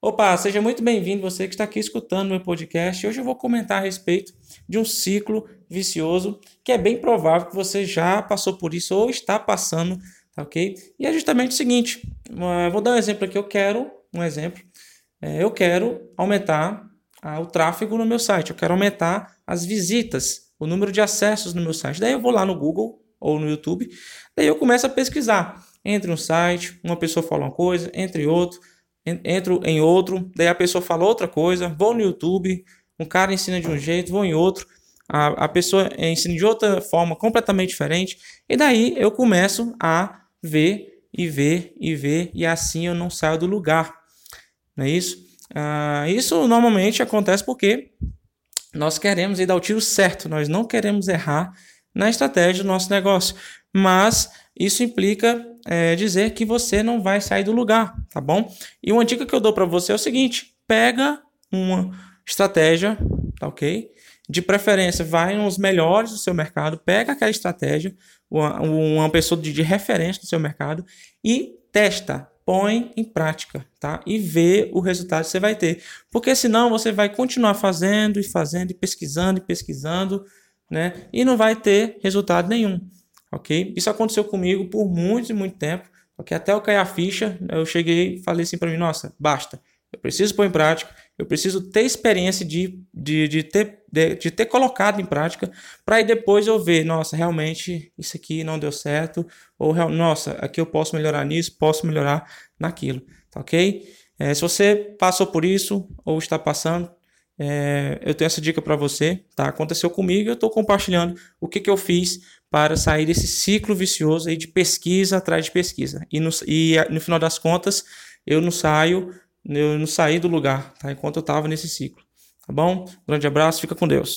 Opa, seja muito bem-vindo você que está aqui escutando meu podcast. Hoje eu vou comentar a respeito de um ciclo vicioso que é bem provável que você já passou por isso ou está passando, tá ok? E é justamente o seguinte, uh, vou dar um exemplo aqui, eu quero, um exemplo, é, eu quero aumentar uh, o tráfego no meu site, eu quero aumentar as visitas, o número de acessos no meu site. Daí eu vou lá no Google ou no YouTube, daí eu começo a pesquisar entre um site, uma pessoa fala uma coisa, entre outro, entro em outro, daí a pessoa fala outra coisa, vou no YouTube, um cara ensina de um jeito, vou em outro, a, a pessoa ensina de outra forma completamente diferente, e daí eu começo a ver e ver e ver, e assim eu não saio do lugar. Não é isso? Ah, isso normalmente acontece porque nós queremos ir dar o tiro certo, nós não queremos errar na estratégia do nosso negócio, mas isso implica é, dizer que você não vai sair do lugar, tá bom? E uma dica que eu dou para você é o seguinte: pega uma estratégia, tá ok? De preferência, vai nos melhores do seu mercado, pega aquela estratégia, uma, uma pessoa de, de referência do seu mercado e testa, põe em prática, tá? E vê o resultado que você vai ter. Porque senão você vai continuar fazendo e fazendo e pesquisando e pesquisando, né? E não vai ter resultado nenhum ok? Isso aconteceu comigo por muito e muito tempo, ok? Até eu cair a ficha, eu cheguei e falei assim para mim, nossa, basta, eu preciso pôr em prática, eu preciso ter experiência de, de, de, ter, de, de ter colocado em prática, para aí depois eu ver, nossa, realmente isso aqui não deu certo, ou nossa, aqui eu posso melhorar nisso, posso melhorar naquilo, tá ok? É, se você passou por isso ou está passando, é, eu tenho essa dica para você, tá? Aconteceu comigo, eu estou compartilhando o que, que eu fiz para sair desse ciclo vicioso aí de pesquisa atrás de pesquisa. E no, e no final das contas, eu não saio, eu não saí do lugar, tá? Enquanto eu estava nesse ciclo. Tá bom? grande abraço, fica com Deus.